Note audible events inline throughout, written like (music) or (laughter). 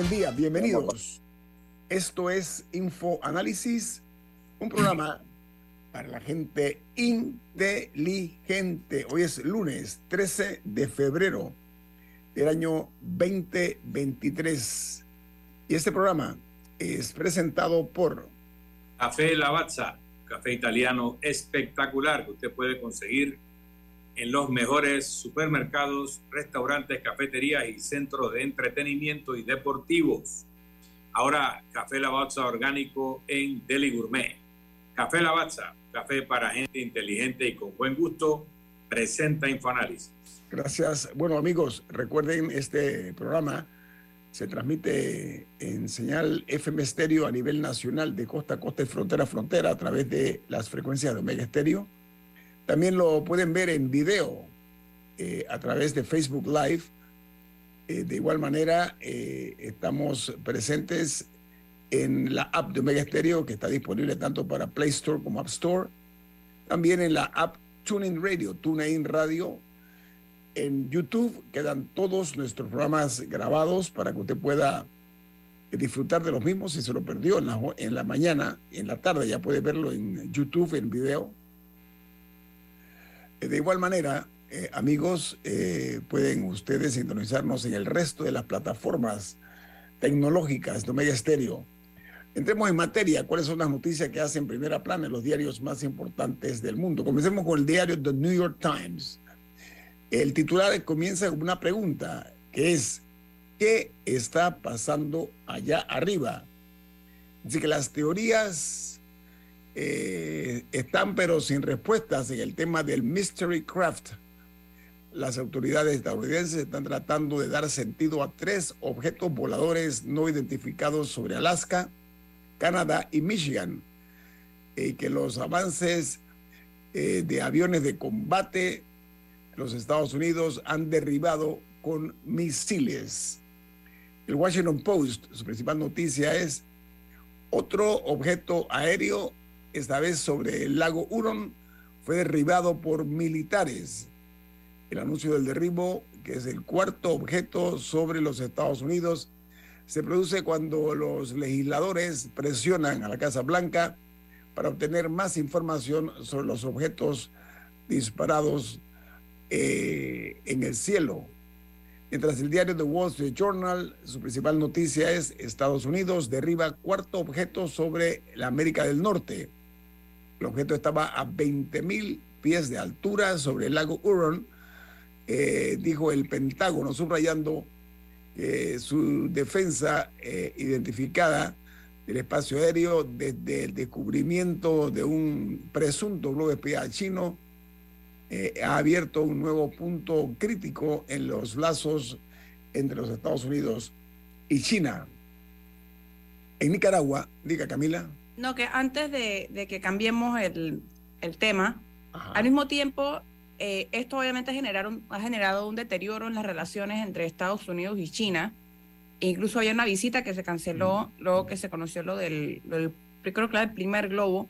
Buen día, bienvenidos. Esto es Info Análisis, un programa para la gente inteligente. Hoy es lunes 13 de febrero del año 2023. Y este programa es presentado por Café Lavazza, café italiano espectacular que usted puede conseguir en los mejores supermercados, restaurantes, cafeterías y centros de entretenimiento y deportivos. Ahora, Café Lavazza orgánico en Deli Gourmet. Café Lavazza, café para gente inteligente y con buen gusto, presenta Infoanálisis. Gracias. Bueno, amigos, recuerden este programa se transmite en señal FM estéreo a nivel nacional de costa a costa y frontera a frontera a través de las frecuencias de Omega Estéreo. También lo pueden ver en video eh, a través de Facebook Live. Eh, de igual manera, eh, estamos presentes en la app de Omega Stereo, que está disponible tanto para Play Store como App Store. También en la app TuneIn Radio, TuneIn Radio. En YouTube quedan todos nuestros programas grabados para que usted pueda disfrutar de los mismos. Si se lo perdió en la, en la mañana, en la tarde, ya puede verlo en YouTube, en video. De igual manera, eh, amigos, eh, pueden ustedes sintonizarnos en el resto de las plataformas tecnológicas de Omega Stereo. Entremos en materia, cuáles son las noticias que hacen primera plana en los diarios más importantes del mundo. Comencemos con el diario The New York Times. El titular comienza con una pregunta, que es, ¿qué está pasando allá arriba? Así que las teorías eh, están pero sin respuestas en el tema del Mystery Craft. Las autoridades estadounidenses están tratando de dar sentido a tres objetos voladores no identificados sobre Alaska, Canadá y Michigan. Y que los avances eh, de aviones de combate los Estados Unidos han derribado con misiles. El Washington Post, su principal noticia es otro objeto aéreo esta vez sobre el lago Huron, fue derribado por militares. El anuncio del derribo, que es el cuarto objeto sobre los Estados Unidos, se produce cuando los legisladores presionan a la Casa Blanca para obtener más información sobre los objetos disparados eh, en el cielo. Mientras el diario The Wall Street Journal, su principal noticia es Estados Unidos derriba cuarto objeto sobre la América del Norte. El objeto estaba a 20 mil pies de altura sobre el lago Huron, eh, dijo el Pentágono, subrayando eh, su defensa eh, identificada del espacio aéreo desde el descubrimiento de un presunto globo espía chino ha abierto un nuevo punto crítico en los lazos entre los Estados Unidos y China. En Nicaragua, diga Camila. No, que antes de, de que cambiemos el, el tema, Ajá. al mismo tiempo, eh, esto obviamente generaron, ha generado un deterioro en las relaciones entre Estados Unidos y China. E incluso había una visita que se canceló mm. luego que se conoció lo del, lo del creo que el primer globo.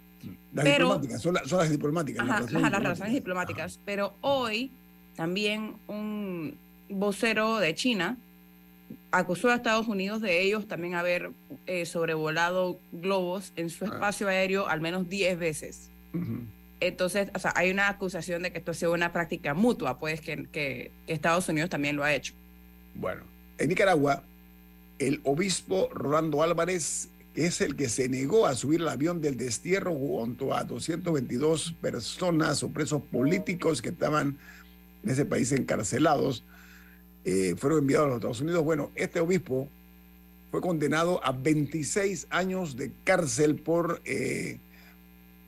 Las pero, diplomáticas, son, la, son, las diplomáticas. Ajá, las, las, las relaciones diplomáticas. Pero hoy también un vocero de China acusó a Estados Unidos de ellos también haber eh, sobrevolado globos en su espacio ah. aéreo al menos 10 veces. Uh -huh. Entonces, o sea, hay una acusación de que esto sea una práctica mutua, pues, que, que, que, Estados Unidos también lo ha hecho. Bueno, en Nicaragua, el obispo Rolando Álvarez es el que se negó a subir el avión del destierro junto a 222 personas o presos políticos que estaban en ese país encarcelados, eh, fueron enviados a los Estados Unidos. Bueno, este obispo fue condenado a 26 años de cárcel por, eh,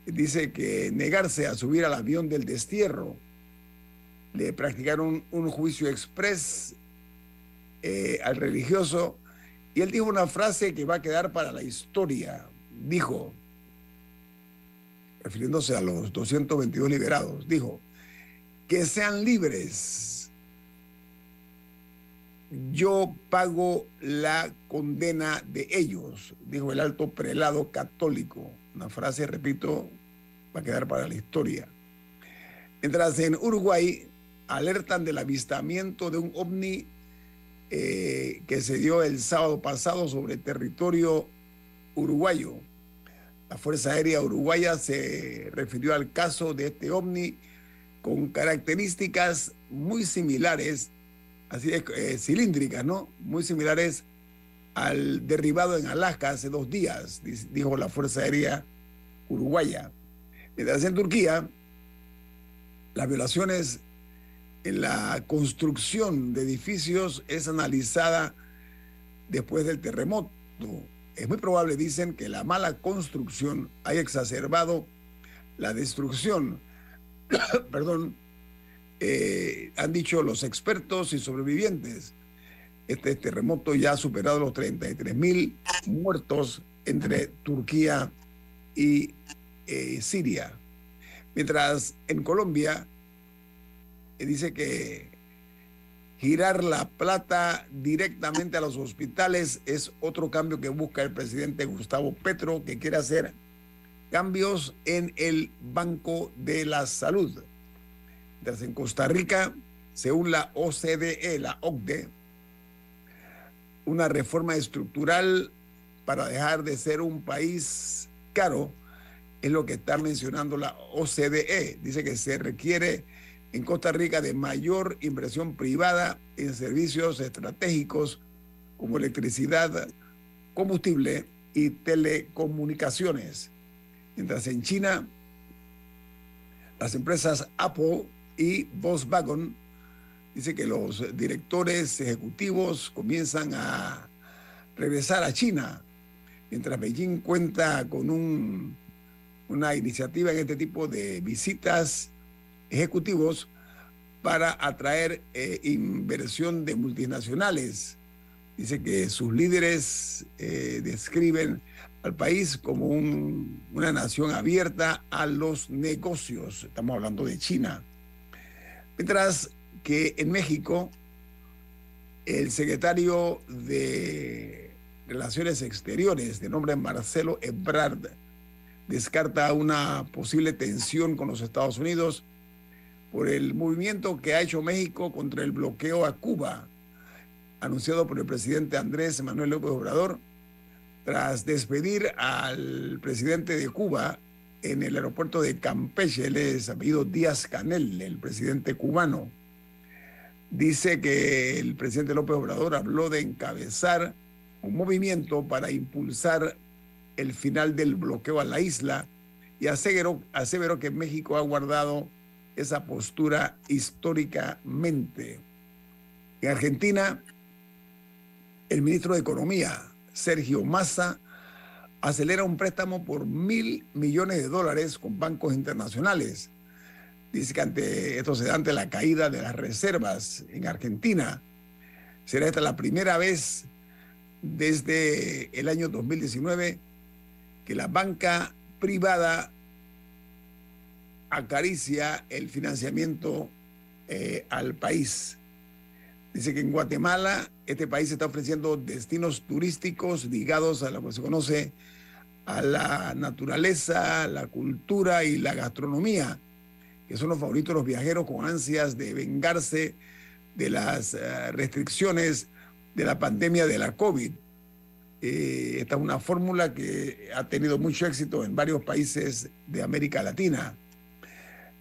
dice que negarse a subir al avión del destierro. Le practicaron un juicio express eh, al religioso y él dijo una frase que va a quedar para la historia. Dijo, refiriéndose a los 222 liberados, dijo, que sean libres. Yo pago la condena de ellos, dijo el alto prelado católico. Una frase, repito, va a quedar para la historia. Mientras en Uruguay alertan del avistamiento de un ovni eh, que se dio el sábado pasado sobre territorio uruguayo. La Fuerza Aérea Uruguaya se refirió al caso de este ovni con características muy similares, así es, eh, cilíndricas, ¿no? Muy similares al derribado en Alaska hace dos días, dijo la Fuerza Aérea Uruguaya. Mientras en Turquía, las violaciones la construcción de edificios es analizada después del terremoto. Es muy probable, dicen, que la mala construcción haya exacerbado la destrucción. (coughs) Perdón, eh, han dicho los expertos y sobrevivientes. Este terremoto ya ha superado los 33 mil muertos entre Turquía y eh, Siria. Mientras en Colombia dice que girar la plata directamente a los hospitales es otro cambio que busca el presidente Gustavo Petro, que quiere hacer cambios en el Banco de la Salud. Mientras en Costa Rica, según la OCDE, la OCDE, una reforma estructural para dejar de ser un país caro es lo que está mencionando la OCDE. Dice que se requiere en Costa Rica de mayor inversión privada en servicios estratégicos como electricidad, combustible y telecomunicaciones. Mientras en China, las empresas Apple y Volkswagen dice que los directores ejecutivos comienzan a regresar a China, mientras Beijing cuenta con un, una iniciativa en este tipo de visitas ejecutivos para atraer eh, inversión de multinacionales. Dice que sus líderes eh, describen al país como una nación abierta a los negocios. Estamos hablando de China. Mientras que en México, el secretario de Relaciones Exteriores, de nombre Marcelo Ebrard, descarta una posible tensión con los Estados Unidos por el movimiento que ha hecho México contra el bloqueo a Cuba, anunciado por el presidente Andrés Manuel López Obrador, tras despedir al presidente de Cuba en el aeropuerto de Campeche, él es apellido Díaz Canel, el presidente cubano. Dice que el presidente López Obrador habló de encabezar un movimiento para impulsar el final del bloqueo a la isla y aseveró, aseveró que México ha guardado esa postura históricamente. En Argentina, el ministro de Economía, Sergio Massa, acelera un préstamo por mil millones de dólares con bancos internacionales. Dice que ante esto se da ante la caída de las reservas en Argentina. Será esta la primera vez desde el año 2019 que la banca privada acaricia el financiamiento eh, al país. Dice que en Guatemala este país está ofreciendo destinos turísticos ligados a lo que se conoce a la naturaleza, la cultura y la gastronomía, que son los favoritos de los viajeros con ansias de vengarse de las eh, restricciones de la pandemia de la COVID. Eh, esta es una fórmula que ha tenido mucho éxito en varios países de América Latina.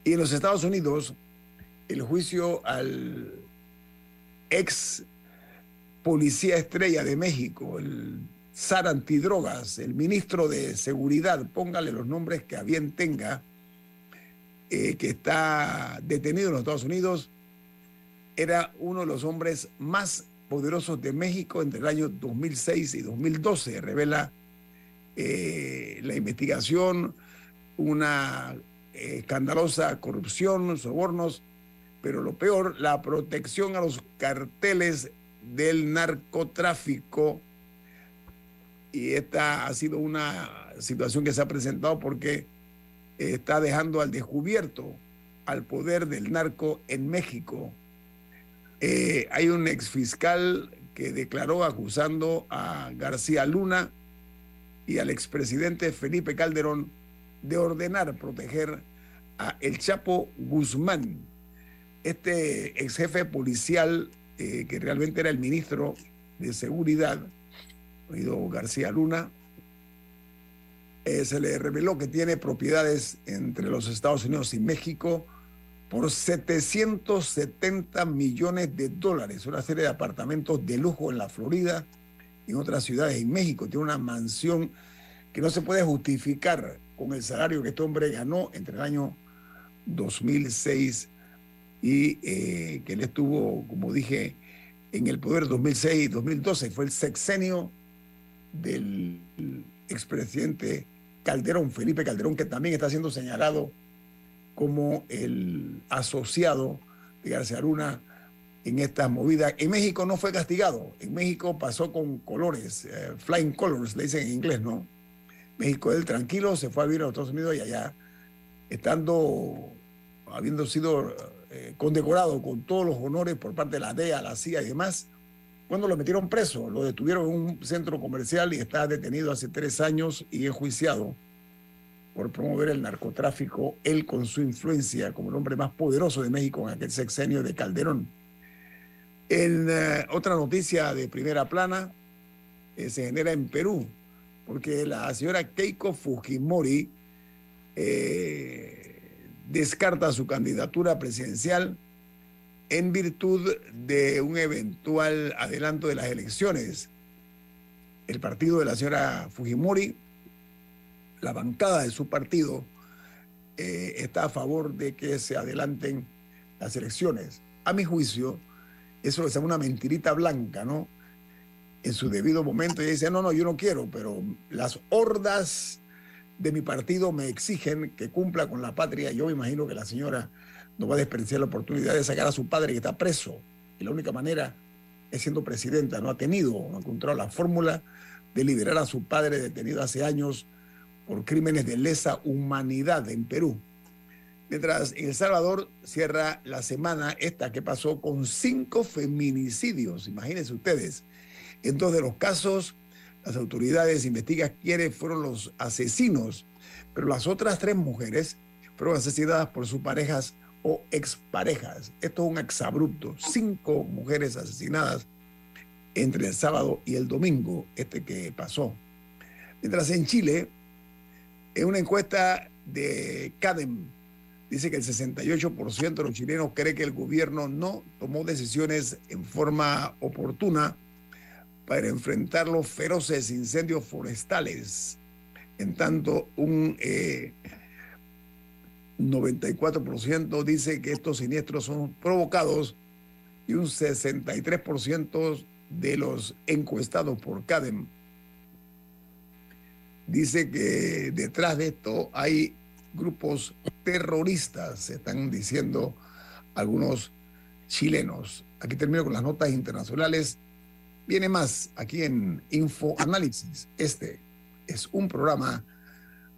Y en los Estados Unidos, el juicio al ex policía estrella de México, el zar antidrogas, el ministro de Seguridad, póngale los nombres que a bien tenga, eh, que está detenido en los Estados Unidos, era uno de los hombres más poderosos de México entre el año 2006 y 2012, revela eh, la investigación, una eh, escandalosa corrupción, sobornos, pero lo peor, la protección a los carteles del narcotráfico. Y esta ha sido una situación que se ha presentado porque está dejando al descubierto al poder del narco en México. Eh, hay un exfiscal que declaró acusando a García Luna y al expresidente Felipe Calderón de ordenar proteger a El Chapo Guzmán, este ex jefe policial eh, que realmente era el ministro de Seguridad, oído García Luna, se le reveló que tiene propiedades entre los Estados Unidos y México por 770 millones de dólares, una serie de apartamentos de lujo en la Florida y en otras ciudades en México. Tiene una mansión que no se puede justificar con el salario que este hombre ganó entre el año 2006 y eh, que él estuvo, como dije, en el poder 2006 y 2012. Fue el sexenio del expresidente Calderón, Felipe Calderón, que también está siendo señalado como el asociado de García Luna en esta movida. En México no fue castigado, en México pasó con colores, eh, flying colors, le dicen en inglés, ¿no? México él tranquilo, se fue a vivir a Estados Unidos y allá, estando, habiendo sido eh, condecorado con todos los honores por parte de la DEA, la CIA y demás, cuando lo metieron preso, lo detuvieron en un centro comercial y está detenido hace tres años y enjuiciado por promover el narcotráfico, él con su influencia como el hombre más poderoso de México en aquel sexenio de Calderón. En eh, otra noticia de primera plana, eh, se genera en Perú, porque la señora Keiko Fujimori eh, descarta su candidatura presidencial en virtud de un eventual adelanto de las elecciones. El partido de la señora Fujimori, la bancada de su partido, eh, está a favor de que se adelanten las elecciones. A mi juicio, eso es una mentirita blanca, ¿no? En su debido momento, ella dice, no, no, yo no quiero, pero las hordas de mi partido me exigen que cumpla con la patria. Yo me imagino que la señora no va a desperdiciar la oportunidad de sacar a su padre que está preso. Y la única manera es siendo presidenta. No ha tenido, no ha encontrado la fórmula de liberar a su padre detenido hace años por crímenes de lesa humanidad en Perú. Mientras en El Salvador cierra la semana esta que pasó con cinco feminicidios, imagínense ustedes. En dos de los casos, las autoridades investigan quiénes fueron los asesinos, pero las otras tres mujeres fueron asesinadas por sus parejas o exparejas. Esto es un exabrupto. Cinco mujeres asesinadas entre el sábado y el domingo, este que pasó. Mientras en Chile, en una encuesta de CADEM, dice que el 68% de los chilenos cree que el gobierno no tomó decisiones en forma oportuna para enfrentar los feroces incendios forestales. En tanto, un eh, 94% dice que estos siniestros son provocados y un 63% de los encuestados por CADEM dice que detrás de esto hay grupos terroristas, se están diciendo algunos chilenos. Aquí termino con las notas internacionales. Viene más aquí en Info Análisis. Este es un programa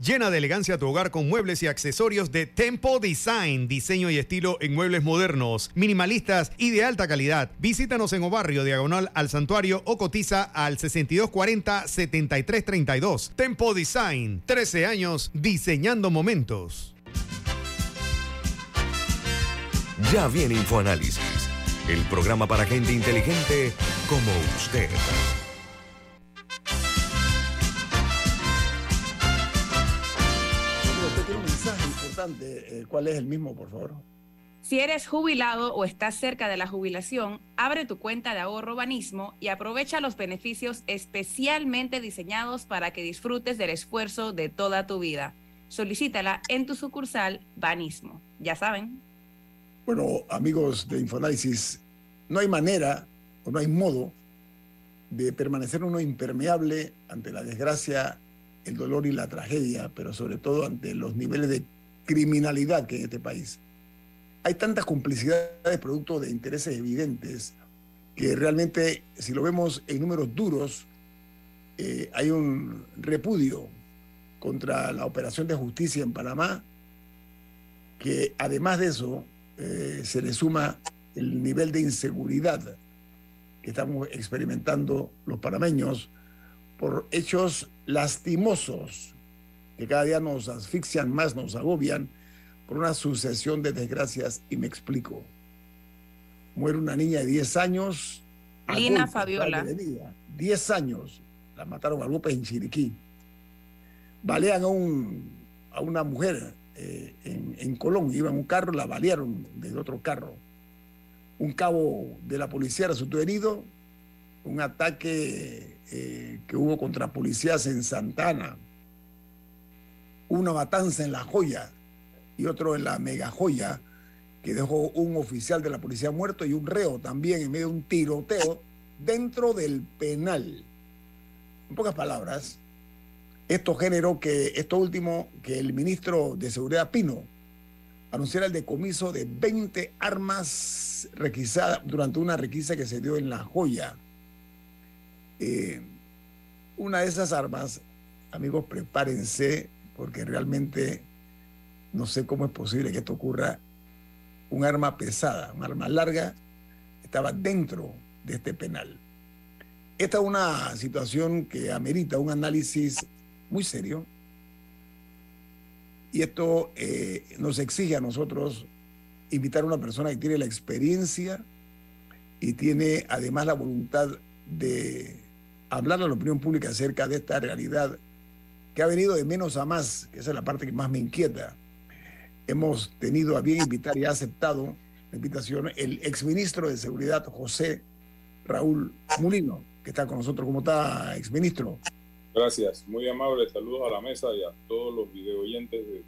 Llena de elegancia tu hogar con muebles y accesorios de Tempo Design, diseño y estilo en muebles modernos, minimalistas y de alta calidad. Visítanos en Obarrio, diagonal al santuario o cotiza al 6240-7332. Tempo Design, 13 años diseñando momentos. Ya viene InfoAnálisis, el programa para gente inteligente como usted. Eh, ¿Cuál es el mismo, por favor? Si eres jubilado o estás cerca de la jubilación, abre tu cuenta de ahorro Banismo y aprovecha los beneficios especialmente diseñados para que disfrutes del esfuerzo de toda tu vida. Solicítala en tu sucursal Banismo. Ya saben. Bueno, amigos de Infoanálisis, no hay manera o no hay modo de permanecer uno impermeable ante la desgracia, el dolor y la tragedia, pero sobre todo ante los niveles de criminalidad que en este país. Hay tantas complicidades producto de intereses evidentes que realmente, si lo vemos en números duros, eh, hay un repudio contra la operación de justicia en Panamá, que además de eso eh, se le suma el nivel de inseguridad que estamos experimentando los panameños por hechos lastimosos que cada día nos asfixian más, nos agobian por una sucesión de desgracias y me explico. Muere una niña de 10 años. Lina Fabiola. de vida. 10 años. La mataron a golpes en Chiriquí. Balean a, un, a una mujer eh, en, en Colón. Iba en un carro, la balearon desde otro carro. Un cabo de la policía resultó herido. Un ataque eh, que hubo contra policías en Santana. Una matanza en La Joya y otro en la Mega Joya, que dejó un oficial de la policía muerto y un reo también en medio de un tiroteo dentro del penal. En pocas palabras, esto generó que, esto último, que el ministro de Seguridad Pino anunciara el decomiso de 20 armas requisadas durante una requisa que se dio en La Joya. Eh, una de esas armas, amigos, prepárense, porque realmente no sé cómo es posible que esto ocurra. Un arma pesada, un arma larga, estaba dentro de este penal. Esta es una situación que amerita un análisis muy serio y esto eh, nos exige a nosotros invitar a una persona que tiene la experiencia y tiene además la voluntad de hablar a la opinión pública acerca de esta realidad que ha venido de menos a más, que esa es la parte que más me inquieta. Hemos tenido a bien invitar y ha aceptado la invitación el exministro de Seguridad, José Raúl Mulino, que está con nosotros. ¿Cómo está, exministro? Gracias, muy amable. Saludos a la mesa y a todos los video oyentes de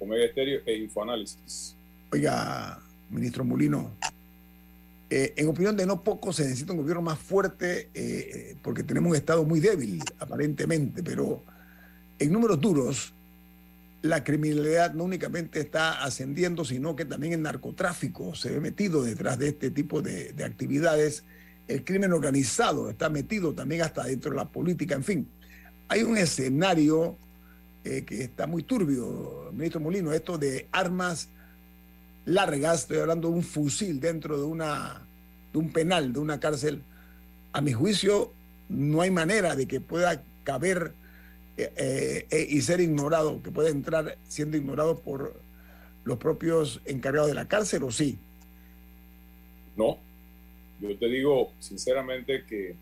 Omega Estéreo e Infoanálisis. Oiga, ministro Mulino, eh, en opinión de no pocos se necesita un gobierno más fuerte eh, porque tenemos un Estado muy débil, aparentemente, pero en números duros, la criminalidad no únicamente está ascendiendo, sino que también el narcotráfico se ve metido detrás de este tipo de, de actividades. El crimen organizado está metido también hasta dentro de la política, en fin. Hay un escenario eh, que está muy turbio, ministro Molino, esto de armas largas, estoy hablando de un fusil dentro de, una, de un penal, de una cárcel. A mi juicio, no hay manera de que pueda caber eh, eh, y ser ignorado, que pueda entrar siendo ignorado por los propios encargados de la cárcel, ¿o sí? No, yo te digo sinceramente que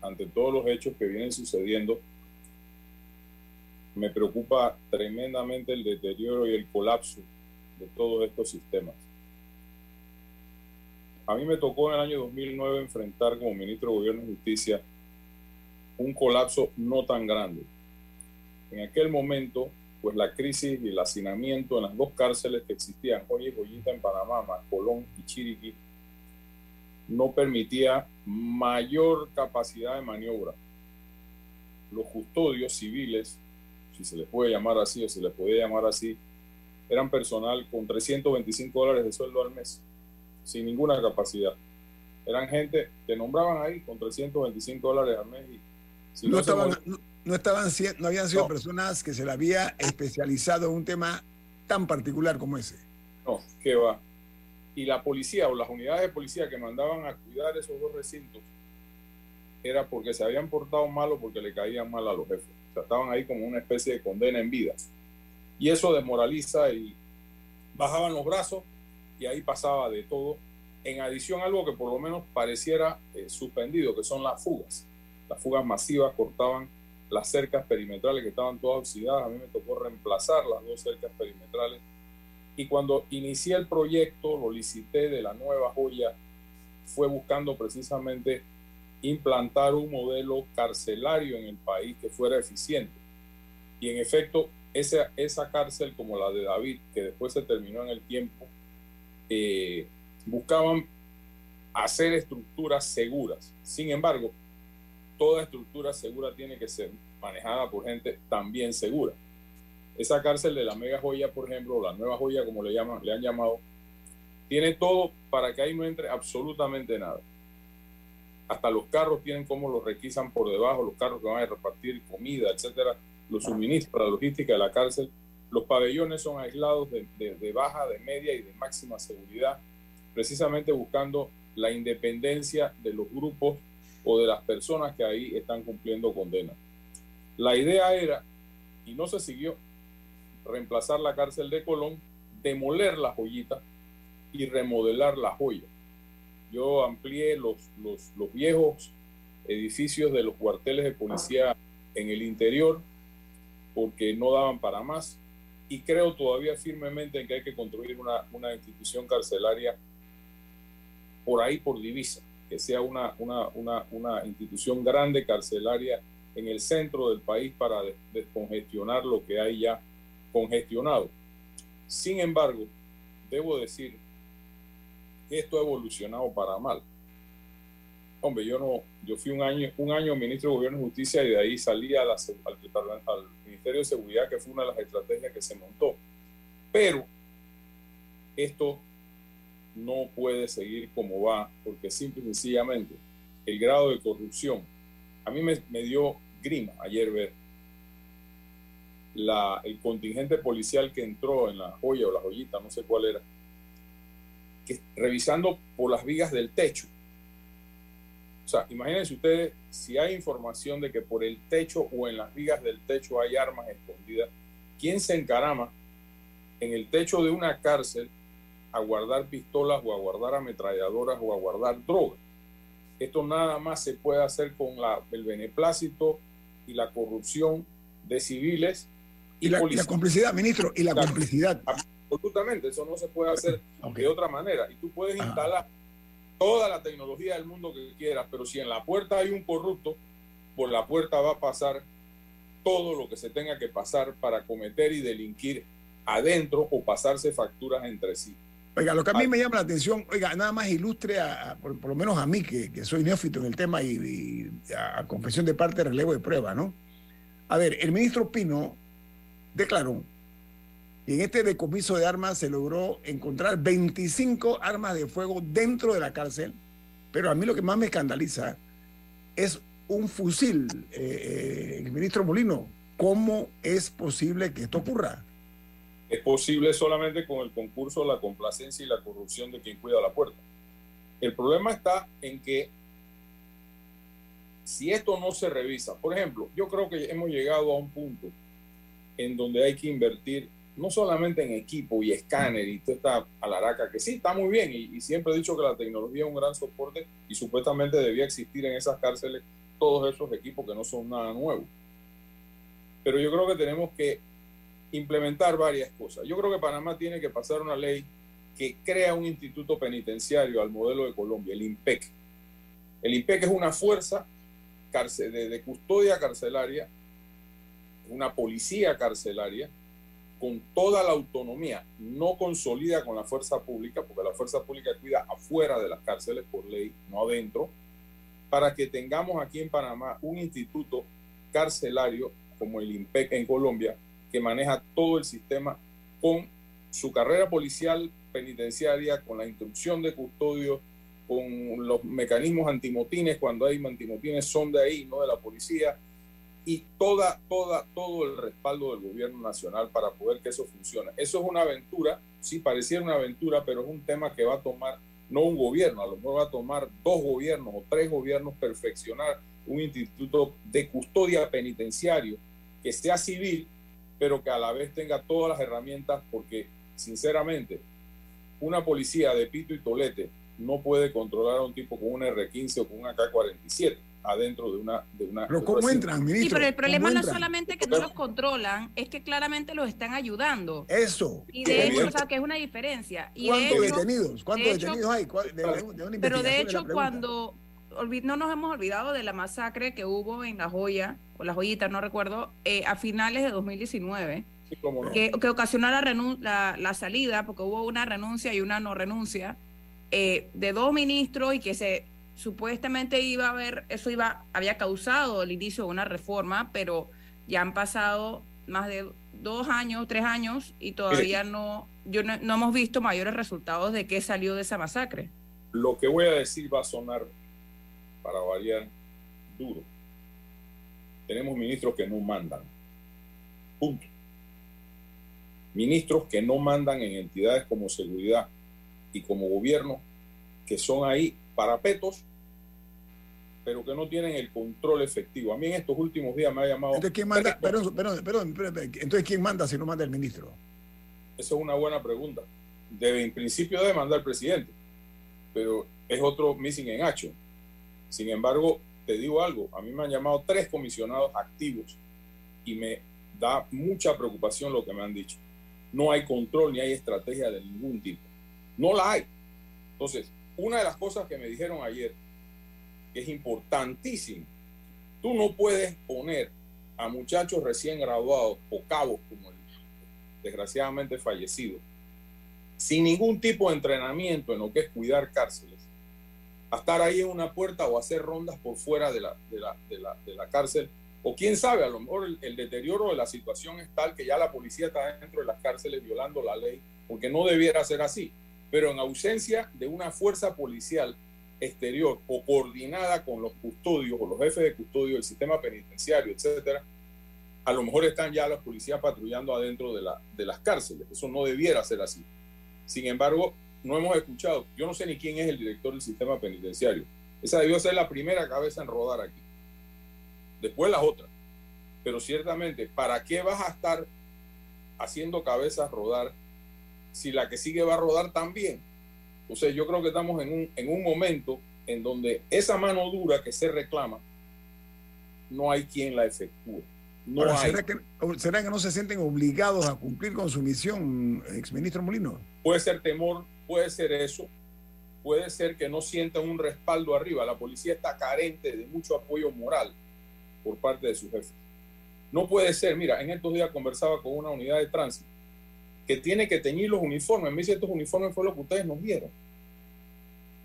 ante todos los hechos que vienen sucediendo, me preocupa tremendamente el deterioro y el colapso de todos estos sistemas. A mí me tocó en el año 2009 enfrentar como ministro de Gobierno y Justicia un colapso no tan grande. En aquel momento pues la crisis y el hacinamiento en las dos cárceles que existían, hoy y Joyita en Panamá, Colón y Chiriquí, no permitía mayor capacidad de maniobra. Los custodios civiles, si se les puede llamar así o se les puede llamar así, eran personal con 325 dólares de sueldo al mes, sin ninguna capacidad. Eran gente que nombraban ahí con 325 dólares al mes. Y no, estaban, no, estaban, no habían sido personas que se le había especializado en un tema tan particular como ese. No, que va y la policía o las unidades de policía que mandaban a cuidar esos dos recintos era porque se habían portado mal o porque le caían mal a los jefes. O sea, estaban ahí como una especie de condena en vida. Y eso desmoraliza y bajaban los brazos y ahí pasaba de todo. En adición, algo que por lo menos pareciera eh, suspendido, que son las fugas. Las fugas masivas cortaban las cercas perimetrales que estaban todas oxidadas. A mí me tocó reemplazar las dos cercas perimetrales y cuando inicié el proyecto, lo licité de la nueva joya, fue buscando precisamente implantar un modelo carcelario en el país que fuera eficiente. Y en efecto, esa, esa cárcel como la de David, que después se terminó en el tiempo, eh, buscaban hacer estructuras seguras. Sin embargo, toda estructura segura tiene que ser manejada por gente también segura. Esa cárcel de la mega joya, por ejemplo, la nueva joya, como le, llaman, han llamado, tiene todo para que ahí no entre absolutamente nada. Hasta los carros tienen como los requisan por debajo, los carros que van a repartir comida, etcétera, los suministros, la logística de la cárcel. Los pabellones son aislados de baja, de media y de máxima seguridad, precisamente buscando la independencia de los grupos o de las personas que ahí están cumpliendo condena. La idea era, y no se siguió, reemplazar la cárcel de Colón, demoler la joyita y remodelar la joya. Yo amplié los, los, viejos edificios de los cuarteles de policía en el interior porque no daban para más y creo todavía firmemente en que hay que construir una, una institución carcelaria por ahí por divisa, que sea una, una, una, una, institución grande carcelaria en el centro del país para descongestionar lo que hay ya congestionado. Sin embargo, debo decir que esto ha evolucionado para mal. Hombre, yo no, yo fui un año, un año ministro de Gobierno y Justicia y de ahí salí al, al Ministerio de Seguridad, que fue una de las estrategias que se montó. Pero esto no puede seguir como va, porque simple y sencillamente el grado de corrupción, a mí me, dio grima ayer ver el contingente policial que entró en la joya o la joyita, no sé cuál era, que revisando por las vigas del techo. O sea, imagínense ustedes si hay información de que por el techo o en las vigas del techo hay armas escondidas, ¿quién se encarama en el techo de una cárcel a guardar pistolas o a guardar ametralladoras o a guardar drogas? Esto nada más se puede hacer con la, el beneplácito y la corrupción de civiles y, la, complicidad, ministro, y la, complicidad. Absolutamente, eso no se puede hacer de otra manera. Y tú puedes instalar toda la tecnología del mundo que quieras, pero si en la puerta hay un corrupto, por la puerta va a pasar todo lo que se tenga que pasar para cometer y delinquir adentro o pasarse facturas entre sí. Oiga, lo que a mí me llama la atención, oiga, nada más ilustre, a, por, lo menos a mí, que, que soy neófito en el tema y, y, a confesión de parte, relevo de prueba, ¿no? A ver, el ministro Pino declaró y en este decomiso de armas se logró encontrar 25 armas de fuego dentro de la cárcel, pero a mí lo que más me escandaliza es un fusil. Eh, eh, el ministro Molino, ¿cómo es posible que esto ocurra? Es posible solamente con el concurso, la complacencia y la corrupción de quien cuida la puerta. El problema está en que si esto no se revisa, por ejemplo, yo creo que hemos llegado a un punto en donde hay que invertir no solamente en equipo y escáner y toda esta alaraca, que sí, está muy bien y, siempre he dicho que la tecnología es un gran soporte y supuestamente debía existir en esas cárceles todos esos equipos que no son nada nuevo. Pero yo creo que tenemos que implementar varias cosas. Yo creo que Panamá tiene que pasar una ley que crea un instituto penitenciario al modelo de Colombia, el IMPEC. El IMPEC es una fuerza de, custodia carcelaria una policía carcelaria con toda la autonomía, no consolida con la fuerza pública, porque la fuerza pública cuida afuera de las cárceles por ley, no adentro, para que tengamos aquí en Panamá un instituto carcelario como el IMPEC en Colombia, que maneja todo el sistema con su carrera policial penitenciaria, con la instrucción de custodio, con los mecanismos antimotines, cuando hay antimotines son de ahí, no de la policía, y toda, toda, todo el respaldo del gobierno nacional para poder que eso funcione. Eso es una aventura, sí pareciera una aventura, pero es un tema que va a tomar no un gobierno, a lo mejor va a tomar dos gobiernos o tres gobiernos perfeccionar un instituto de custodia penitenciario que sea civil, pero que a la vez tenga todas las herramientas, porque sinceramente, una policía de pito y tolete no puede controlar a un tipo con un R15 o con un AK-47 adentro de una... De una pero ¿cómo entran, ministro? Sí, pero el problema no es solamente que no los controlan, es que claramente los están ayudando. Eso. Y de hecho, o sea, que es una diferencia. Y ¿Cuántos de hecho, detenidos? ¿Cuántos de hecho, detenidos hay? ¿Cuál- de- de- de una Pero de hecho, cuando no nos hemos olvidado de la masacre que hubo en La Joya, o La Joyita, no recuerdo, eh, a finales de 2019, Sí, cómo no. que, que ocasionó la, la, la salida, porque hubo una renuncia y una no renuncia, eh, de dos ministros y que se supuestamente iba a haber, eso iba, había causado el inicio de una reforma, pero ya han pasado más de dos años, tres años y todavía no, yo no, no hemos visto mayores resultados de qué salió de esa masacre. Lo que voy a decir va a sonar, para variar, duro. Tenemos ministros que no mandan. Punto. Ministros que no mandan en entidades como seguridad y como gobierno, que son ahí parapetos, pero que no tienen el control efectivo. A mí en estos últimos días me ha llamado... Entonces, ¿quién manda? Perdón, perdón, perdón, perdón, Entonces, ¿quién manda si no manda el ministro? Esa es una buena pregunta. Debe, en principio debe mandar el presidente, pero es otro missing en action. Sin embargo, te digo algo, a mí me han llamado tres comisionados activos y me da mucha preocupación lo que me han dicho. No hay control ni hay estrategia de ningún tipo. No la hay. Entonces, una de las cosas que me dijeron ayer, que es importantísimo, tú no puedes poner a muchachos recién graduados o cabos como el desgraciadamente fallecido, sin ningún tipo de entrenamiento en lo que es cuidar cárceles, a estar ahí en una puerta o hacer rondas por fuera de la, de la, de la, de la cárcel. O quién sabe, a lo mejor el, el deterioro de la situación es tal que ya la policía está dentro de las cárceles violando la ley, porque no debiera ser así. Pero en ausencia de una fuerza policial exterior o coordinada con los custodios o los jefes de custodio del sistema penitenciario, etcétera, a lo mejor están ya los policías patrullando adentro de, la, de las cárceles. Eso no debiera ser así. Sin embargo, no hemos escuchado, yo no sé ni quién es el director del sistema penitenciario. Esa debió ser la primera cabeza en rodar aquí. Después las otras. Pero ciertamente, ¿para qué vas a estar haciendo cabezas rodar si la que sigue va a rodar también? O sea, yo creo que estamos en un, en un momento en donde esa mano dura que se reclama, no hay quien la efectúe. No Ahora. ¿será, que, ¿Será que no se sienten obligados a cumplir con su misión, exministro Molino? Puede ser temor, puede ser eso, puede ser que no sientan un respaldo arriba. La policía está carente de mucho apoyo moral por parte de sus jefes. No puede ser, mira, en estos días conversaba con una unidad de tránsito que tiene que teñir los uniformes. Me dice, estos uniformes fue lo que ustedes nos vieron.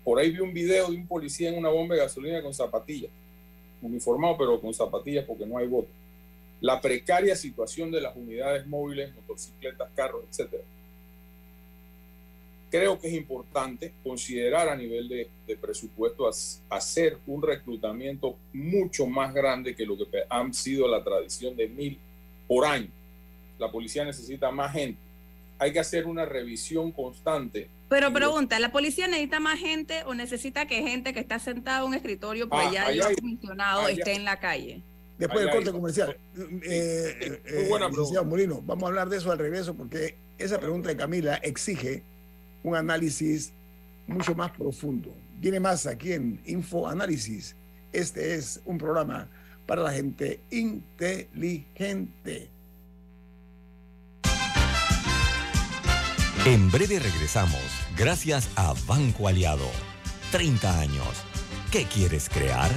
Por ahí vi un video de un policía en una bomba de gasolina con zapatillas, uniformado pero con zapatillas porque no hay voto. La precaria situación de las unidades móviles, motocicletas, carros, etcétera creo que es importante considerar a nivel de, de presupuesto as, hacer un reclutamiento mucho más grande que lo que han sido la tradición de mil por año. La policía necesita más gente. Hay que hacer una revisión constante. Pero pregunta, ¿la policía necesita más gente o necesita que gente que está sentada en un escritorio por Ah, allá y ahí esté en la calle? Después del hay- corte comercial. Eh, eh, Muy buena licenciado Molino, vamos a hablar de eso al regreso porque esa pregunta de Camila exige un análisis mucho más profundo. Viene más aquí en Info Análisis. Este es un programa para la gente inteligente. En breve regresamos, gracias a Banco Aliado. 30 años. ¿Qué quieres crear?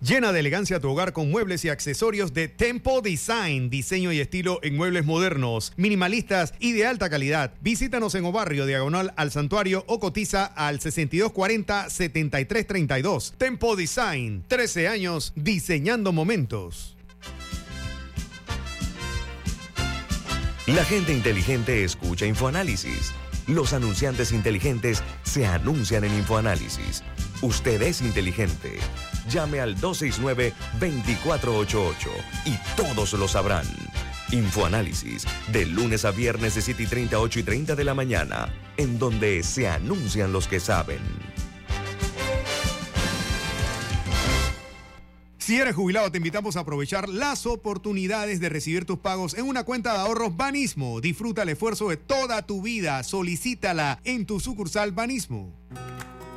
Llena de elegancia tu hogar con muebles y accesorios de Tempo Design, diseño y estilo en muebles modernos, minimalistas y de alta calidad. Visítanos en Obarrio, diagonal al santuario o cotiza al 6240-7332. Tempo Design, 13 años diseñando momentos. La gente inteligente escucha InfoAnálisis. Los anunciantes inteligentes se anuncian en InfoAnálisis. Usted es inteligente. Llame al 269-2488 y todos lo sabrán. Infoanálisis, de lunes a viernes de 7 y 30, 8 y 30 de la mañana, en donde se anuncian los que saben. Si eres jubilado, te invitamos a aprovechar las oportunidades de recibir tus pagos en una cuenta de ahorros Banismo. Disfruta el esfuerzo de toda tu vida. Solicítala en tu sucursal Banismo.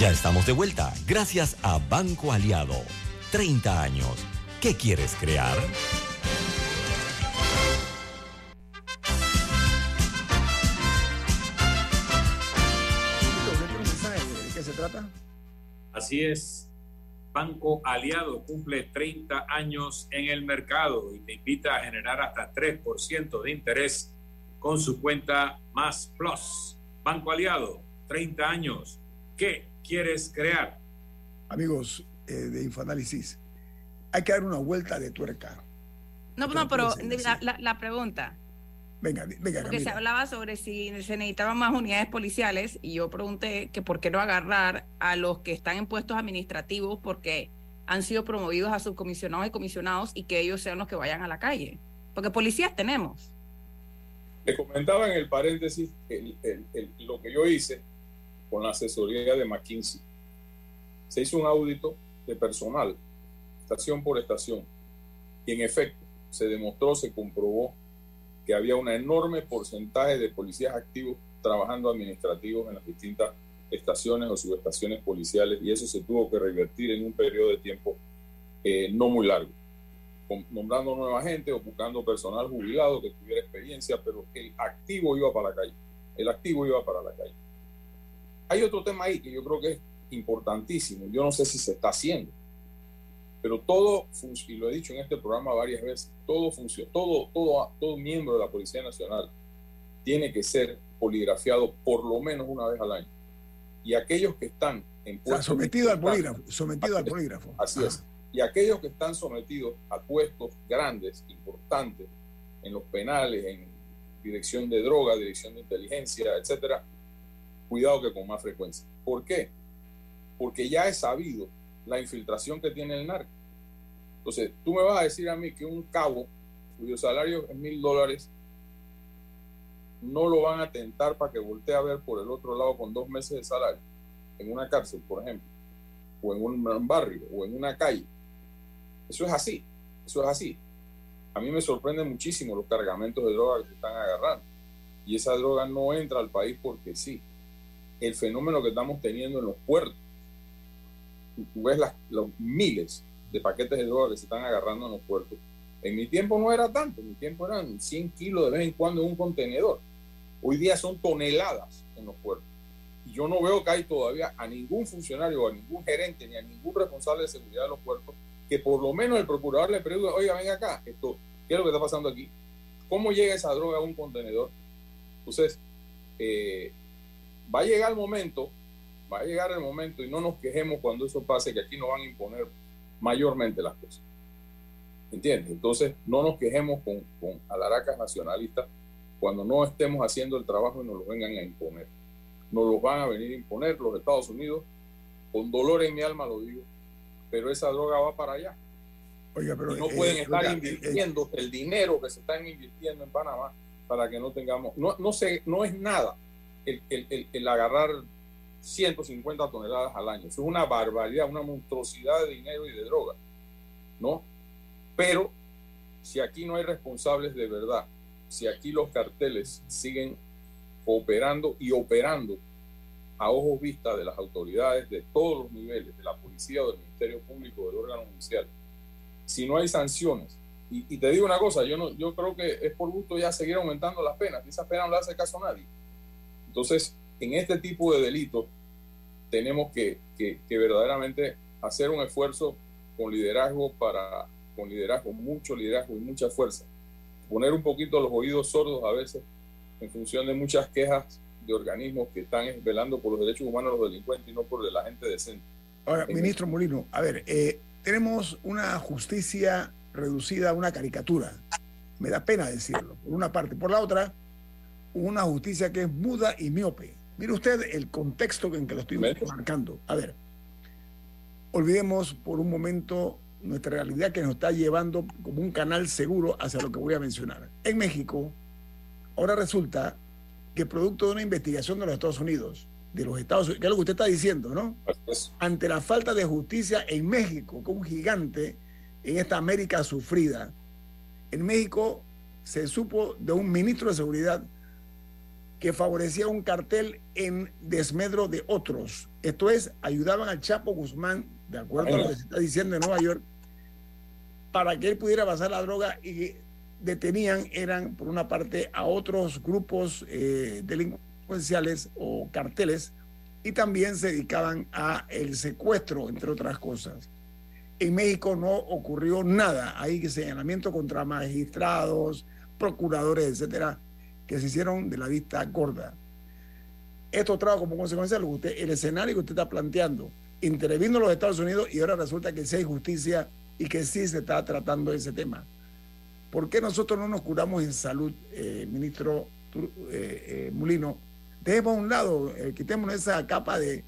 Ya estamos de vuelta, gracias a Banco Aliado. 30 años. ¿Qué quieres crear? ¿De qué se trata? Así es. Banco Aliado cumple 30 años en el mercado y te invita a generar hasta 3% de interés con su cuenta Más Plus. Banco Aliado, 30 años. ¿Qué quieres crear? Amigos eh, de Infoanálisis, hay que dar una vuelta de tuerca. No, no, pero la, la- la pregunta, Venga, venga, porque se hablaba sobre si se necesitaban más unidades policiales y yo pregunté que por qué no agarrar a los que están en puestos administrativos porque han sido promovidos a subcomisionados y comisionados y que ellos sean los que vayan a la calle. Porque policías tenemos. Le comentaba en el paréntesis el- el- el- lo que yo hice con la asesoría de McKinsey. Se hizo un audito de personal, estación por estación, y en efecto se demostró, se comprobó que había un enorme porcentaje de policías activos trabajando administrativos en las distintas estaciones o subestaciones policiales, y eso se tuvo que revertir en un periodo de tiempo eh, no muy largo nombrando nueva gente o buscando personal jubilado que tuviera experiencia, pero el activo iba para la calle. El activo iba para la calle. Hay otro tema ahí que yo creo que es importantísimo. Yo no sé si se está haciendo, pero todo, y lo he dicho en este programa varias veces, todo funciona, todo, todo, todo miembro de la Policía Nacional tiene que ser poligrafiado por lo menos una vez al año. Y aquellos que están en O sea, puestos sometido al polígrafo. Sometido al polígrafo. Así es. Y aquellos que están sometidos a puestos grandes, importantes, en los penales, en dirección de droga, dirección de inteligencia, etcétera, cuidado que con más frecuencia. ¿Por qué? Porque ya es sabido la infiltración que tiene el narco. Entonces, tú me vas a decir a mí que un cabo cuyo salario es mil dólares no lo van a tentar para que voltee a ver por el otro lado con dos meses de salario en una cárcel, por ejemplo, o en un barrio, o en una calle. Eso es así, eso es así. A mí me sorprende muchísimo los cargamentos de droga que están agarrando. Y esa droga no entra al país porque sí. El fenómeno que estamos teniendo en los puertos, tú ves las, los miles de paquetes de droga que se están agarrando en los puertos. En mi tiempo no era tanto, en mi tiempo eran 100 kilos de vez en cuando en un contenedor. Hoy día son toneladas en los puertos. Y yo no veo que hay todavía a ningún funcionario, a ningún gerente, ni a ningún responsable de seguridad de los puertos que por lo menos el procurador le pregunte, oiga, venga acá, esto, ¿qué es lo que está pasando aquí? ¿Cómo llega esa droga a un contenedor? Entonces, eh, va a llegar el momento, va a llegar el momento y no nos quejemos cuando eso pase, que aquí nos van a imponer mayormente las cosas. ¿Entiendes? Entonces, no nos quejemos con, con alaracas nacionalistas cuando no estemos haciendo el trabajo y nos lo vengan a imponer. Nos lo van a venir a imponer los Estados Unidos, con dolor en mi alma lo digo, pero esa droga va para allá. Oiga, pero, y no eh, pueden estar oiga, eh, invirtiendo el dinero que se están invirtiendo en Panamá para que no tengamos, no, no sé, no es nada el, el, el, agarrar 150 toneladas al año. Es una barbaridad, una monstruosidad de dinero y de droga, ¿no? Pero si aquí no hay responsables de verdad, si aquí los carteles siguen operando y operando a ojos vista de las autoridades de todos los niveles, de la policía del Ministerio Público, del órgano judicial, si no hay sanciones, y, te digo una cosa, yo, no, yo creo que es por gusto ya seguir aumentando las penas, esas penas no le hace caso nadie. Entonces, en este tipo de delitos, tenemos que, que, que verdaderamente hacer un esfuerzo con liderazgo para, con liderazgo, mucho liderazgo y mucha fuerza. Poner un poquito los oídos sordos a veces en función de muchas quejas de organismos que están velando por los derechos humanos de los delincuentes y no por la gente decente. Ahora, ministro Molino, a ver, eh, tenemos una justicia reducida a una caricatura. Me da pena decirlo, por una parte. Por la otra, una justicia que es muda y miope. Mire usted el contexto en que lo estoy marcando. A ver, olvidemos por un momento nuestra realidad que nos está llevando como un canal seguro hacia lo que voy a mencionar. En México, ahora resulta que producto de una investigación de los Estados Unidos, de los Estados Unidos, que es lo que usted está diciendo, ¿no? Ante la falta de justicia en México, que un gigante en esta América sufrida, en México se supo de un ministro de Seguridad que favorecía un cartel en desmedro de otros. Esto es, ayudaban al Chapo Guzmán, de acuerdo a lo que se está diciendo en Nueva York, para que él pudiera pasar la droga y detenían eran, por una parte, a otros grupos eh, delincuenciales o carteles y también se dedicaban a el secuestro, entre otras cosas. En México no ocurrió nada. Hay señalamiento contra magistrados, procuradores, etcétera, que se hicieron de la vista gorda. Esto trajo como consecuencia lo que usted, el escenario que usted está planteando. Intervino los Estados Unidos y ahora resulta que sí hay justicia y que sí se está tratando ese tema. ¿Por qué nosotros no nos curamos en salud, eh, ministro eh, eh, Mulino? Dejemos a un lado, quitemos esa capa de,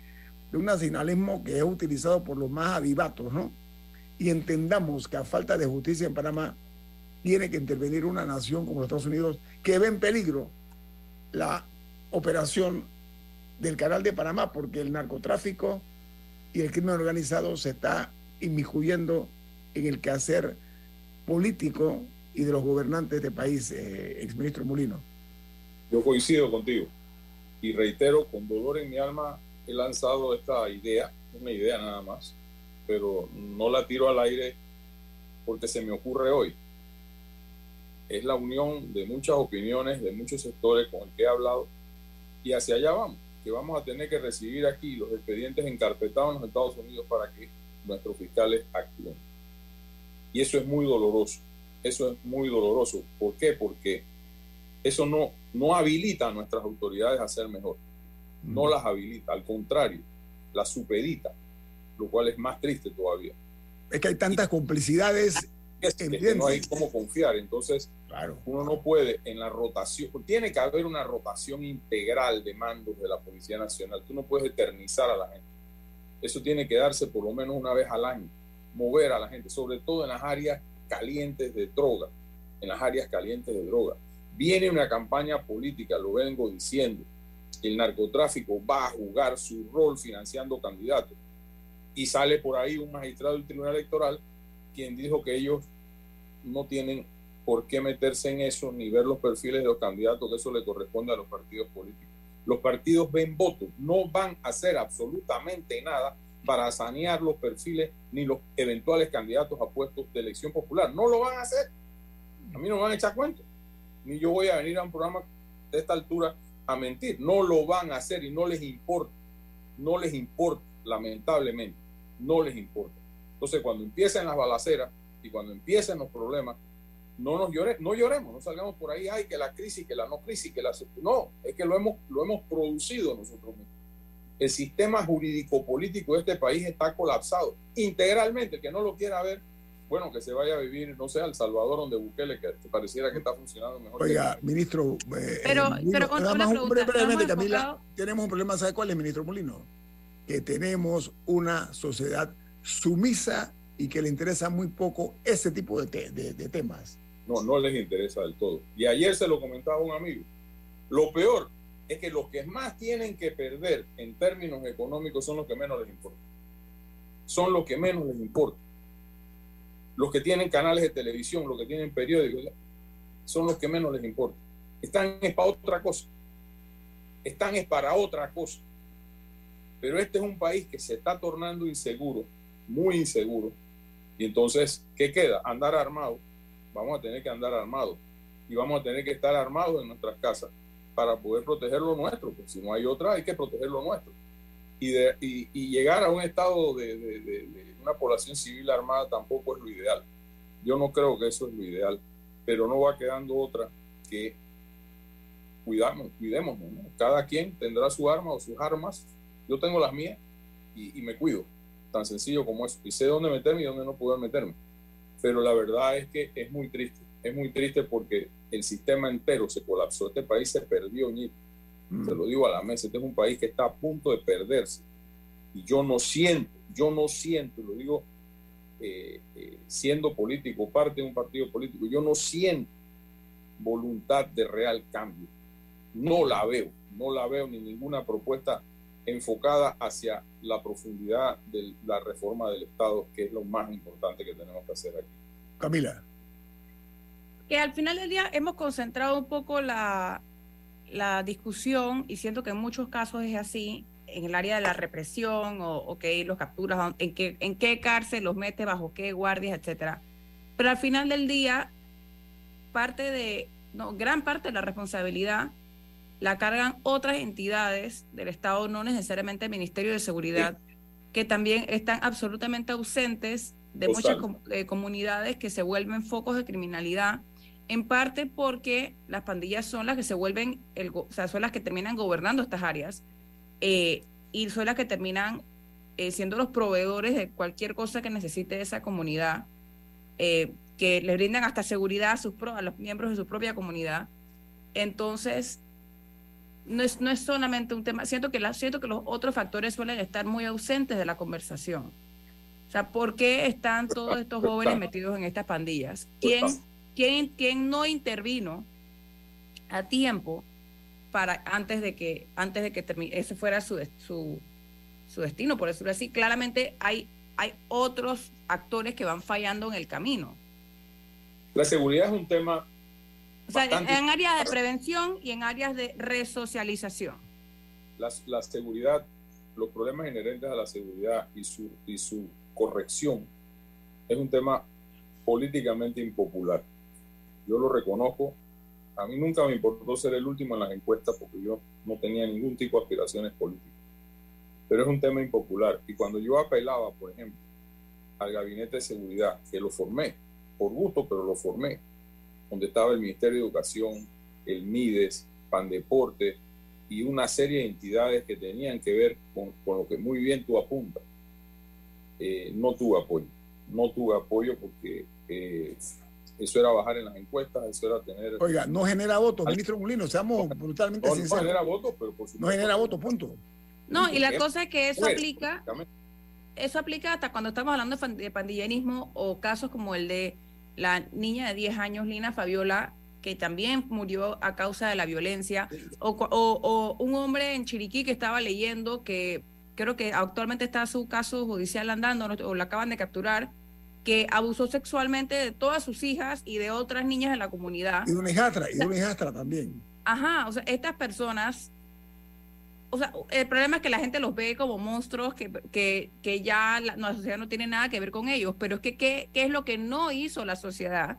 un nacionalismo que es utilizado por los más avivatos, ¿no? Y entendamos que a falta de justicia en Panamá tiene que intervenir una nación como los Estados Unidos que ve en peligro la operación del canal de Panamá porque el narcotráfico y el crimen organizado se está inmiscuyendo en el quehacer político y de los gobernantes de país, eh, exministro Molino. Yo coincido contigo y reitero, con dolor en mi alma, he lanzado esta idea, una idea nada más, pero no la tiro al aire porque se me ocurre hoy. Es la unión de muchas opiniones, de muchos sectores con el que he hablado y hacia allá vamos, que vamos a tener que recibir aquí los expedientes encarpetados en los Estados Unidos para que nuestros fiscales actúen. Y eso es muy doloroso. Eso es muy doloroso. ¿Por qué? Porque eso no, no habilita a nuestras autoridades a ser mejor. No las habilita, al contrario, las supedita, lo cual es más triste todavía. Es que hay tantas complicidades. Es que no hay cómo confiar. Entonces, claro. uno no puede en la rotación, tiene que haber una rotación integral de mandos de la Policía Nacional. Tú no puedes eternizar a la gente. Eso tiene que darse por lo menos una vez al año mover a la gente, sobre todo en las áreas calientes de droga, en las áreas calientes de droga. Viene una campaña política, lo vengo diciendo, el narcotráfico va a jugar su rol financiando candidatos. Y sale por ahí un magistrado del Tribunal Electoral quien dijo que ellos no tienen por qué meterse en eso ni ver los perfiles de los candidatos, que eso le corresponde a los partidos políticos. Los partidos ven votos, no van a hacer absolutamente nada para sanear los perfiles ni los eventuales candidatos a puestos de elección popular. No lo van a hacer. A mí no me van a echar cuenta. Ni yo voy a venir a un programa de esta altura a mentir. No lo van a hacer y no les importa. No les importa, lamentablemente. No les importa. Entonces, cuando empiecen las balaceras y cuando empiecen los problemas, no nos llore, no lloremos, no salgamos por ahí, ay, que la crisis, que la no crisis, que la... No, es que lo hemos, lo hemos producido nosotros mismos el sistema jurídico-político de este país está colapsado integralmente. Que no lo quiera ver, bueno, que se vaya a vivir, no sé, al Salvador, donde Bukele, que pareciera que está funcionando mejor. Oiga, ministro. Eh, pero, pero con una pregunta, Camila, tenemos un problema, ¿sabe cuál es, ministro Molino? Que tenemos una sociedad sumisa y que le interesa muy poco ese tipo de, temas. No, no les interesa del todo. Y ayer se lo comentaba un amigo. Lo peor es que los que más tienen que perder en términos económicos son los que menos les importa. Son los que menos les importa. Los que tienen canales de televisión, los que tienen periódicos, son los que menos les importa. Están es para otra cosa. Están es para otra cosa. Pero este es un país que se está tornando inseguro, muy inseguro. Y entonces, ¿qué queda? Andar armado. Vamos a tener que andar armados. Y vamos a tener que estar armados en nuestras casas para poder proteger lo nuestro. Porque si no hay otra, hay que proteger lo nuestro. Y, de, y, llegar a un estado de, de, de una población civil armada tampoco es lo ideal. Yo no creo que eso es lo ideal pero no va quedando otra que cuidamos, cuidémonos. Cada quien tendrá su arma o sus armas. Yo tengo las mías y, me cuido, tan sencillo como eso. Y sé dónde meterme y dónde no poder meterme. Pero la verdad es que es muy triste. Es muy triste porque el sistema entero se colapsó. Este país se perdió, mm. Se lo digo a la mesa. Este es un país que está a punto de perderse. Y yo no siento, yo no siento, lo digo eh, eh, siendo político, parte de un partido político, yo no siento voluntad de real cambio. No la veo, no la veo ni ninguna propuesta enfocada hacia la profundidad de la reforma del Estado, que es lo más importante que tenemos que hacer aquí. Camila. Que al final del día hemos concentrado un poco la, la discusión, y siento que en muchos casos es así, en el área de la represión o, o que los capturas, en qué, en qué cárcel los mete, bajo qué guardias, etcétera. Pero al final del día, parte de, no, gran parte de la responsabilidad la cargan otras entidades del Estado, no necesariamente el Ministerio de Seguridad, que también están absolutamente ausentes de muchas comunidades que se vuelven focos de criminalidad, en parte porque las pandillas son las que se vuelven, el, o sea, son las que terminan gobernando estas áreas eh, y son las que terminan eh, siendo los proveedores de cualquier cosa que necesite esa comunidad, eh, que les brindan hasta seguridad a, sus a los miembros de su propia comunidad. Entonces, no es, no es solamente un tema, siento que, la, siento que los otros factores suelen estar muy ausentes de la conversación. O sea, ¿por qué están todos estos jóvenes metidos en estas pandillas? ¿Quién, quién, quién no intervino a tiempo para antes de que antes de que termine, ese fuera su, su, su destino, por decirlo así. Claramente hay, hay otros actores que van fallando en el camino. La seguridad es un tema. O sea, en, áreas de prevención y en áreas de resocialización. La, la seguridad, los problemas inherentes a la seguridad y su, y su corrección es un tema políticamente impopular. Yo lo reconozco a mí nunca me importó ser el último en las encuestas porque yo no tenía ningún tipo de aspiraciones políticas. Pero es un tema impopular. Y cuando yo apelaba, por ejemplo, al gabinete de seguridad, que lo formé, por gusto, pero lo formé, donde estaba el Ministerio de Educación, el MIDES, Pandeporte y una serie de entidades que tenían que ver con, lo que muy bien tú apuntas, eh, no tuve apoyo. No tuve apoyo porque eh, eso era bajar en las encuestas, eso era tener... Oiga, no genera votos, ministro Mulino, seamos brutalmente no, sinceros. No genera votos, pero por No genera votos, punto. No, y la cosa es que eso aplica... Eso aplica hasta cuando estamos hablando de pandillerismo o casos como el de la niña de 10 años, Lina Fabiola, que también murió a causa de la violencia, o, o, un hombre en Chiriquí que estaba leyendo que creo que actualmente está su caso judicial andando o lo acaban de capturar, que abusó sexualmente de todas sus hijas y de otras niñas de la comunidad. Y de una hijastra, y de una hijastra también. Ajá, o sea, estas personas, o sea, el problema es que la gente los ve como monstruos que, que, que ya la, la, sociedad no tiene nada que ver con ellos, pero es que ¿qué, qué es lo que no hizo la sociedad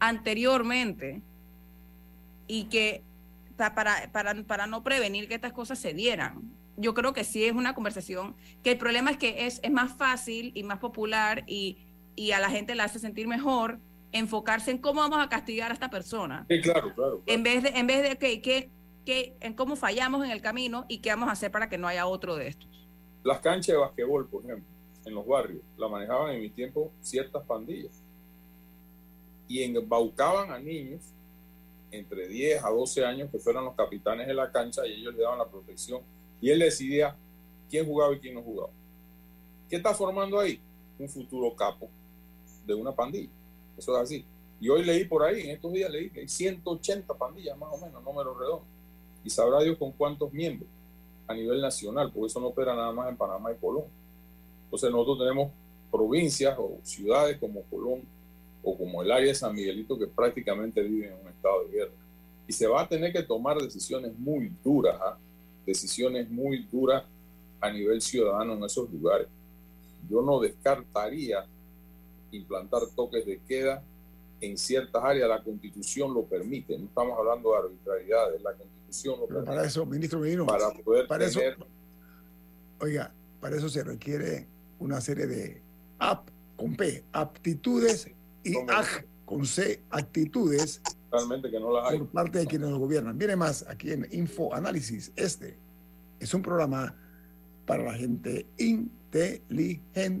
anteriormente? Y que para, para, para no prevenir que estas cosas se dieran. Yo creo que sí es una conversación, que el problema es que es, es más fácil y más popular y, y a la gente la hace sentir mejor enfocarse en cómo vamos a castigar a esta persona. Sí, claro, claro. En vez de, en vez de que, que, que, en cómo fallamos en el camino y qué vamos a hacer para que no haya otro de estos. Las canchas de basquetbol, por ejemplo, en los barrios, la manejaban en mi tiempo ciertas pandillas. Y embaucaban a niños entre 10 a 12 años que fueran los capitanes de la cancha y ellos le daban la protección. Y él decidía quién jugaba y quién no jugaba. ¿Qué está formando ahí? Un futuro capo de una pandilla. Eso es así. Y hoy leí por ahí, en estos días leí que hay 180 pandillas más o menos, número redondo. Y sabrá Dios con cuántos miembros a nivel nacional, porque eso no opera nada más en Panamá y Colón. Entonces nosotros tenemos provincias o ciudades como Colón o como el área de San Miguelito que prácticamente viven en un estado de guerra. Y se va a tener que tomar decisiones muy duras, ¿ah? decisiones muy duras a nivel ciudadano en esos lugares. Yo no descartaría implantar toques de queda en ciertas áreas. La constitución lo permite, no estamos hablando de arbitrariedades, la constitución Pero para eso, ministro Medino, Para poder para eso, tener oiga, para eso se requiere una serie de ap con P, aptitudes y aj con C, actitudes realmente que no las hay. por parte de quienes nos gobiernan. Viene más aquí en Info Análisis. Este es un programa para la gente inteligente.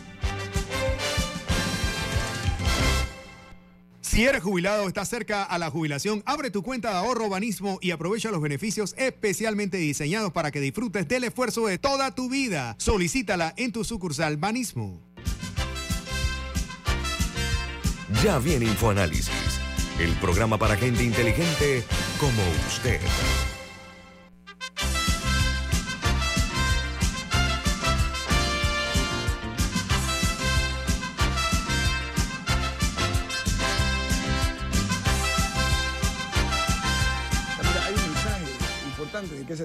Si eres jubilado o estás cerca a la jubilación, abre tu cuenta de ahorro Banismo y aprovecha los beneficios especialmente diseñados para que disfrutes del esfuerzo de toda tu vida. Solicítala en tu sucursal Banismo. Ya viene InfoAnálisis, el programa para gente inteligente como usted.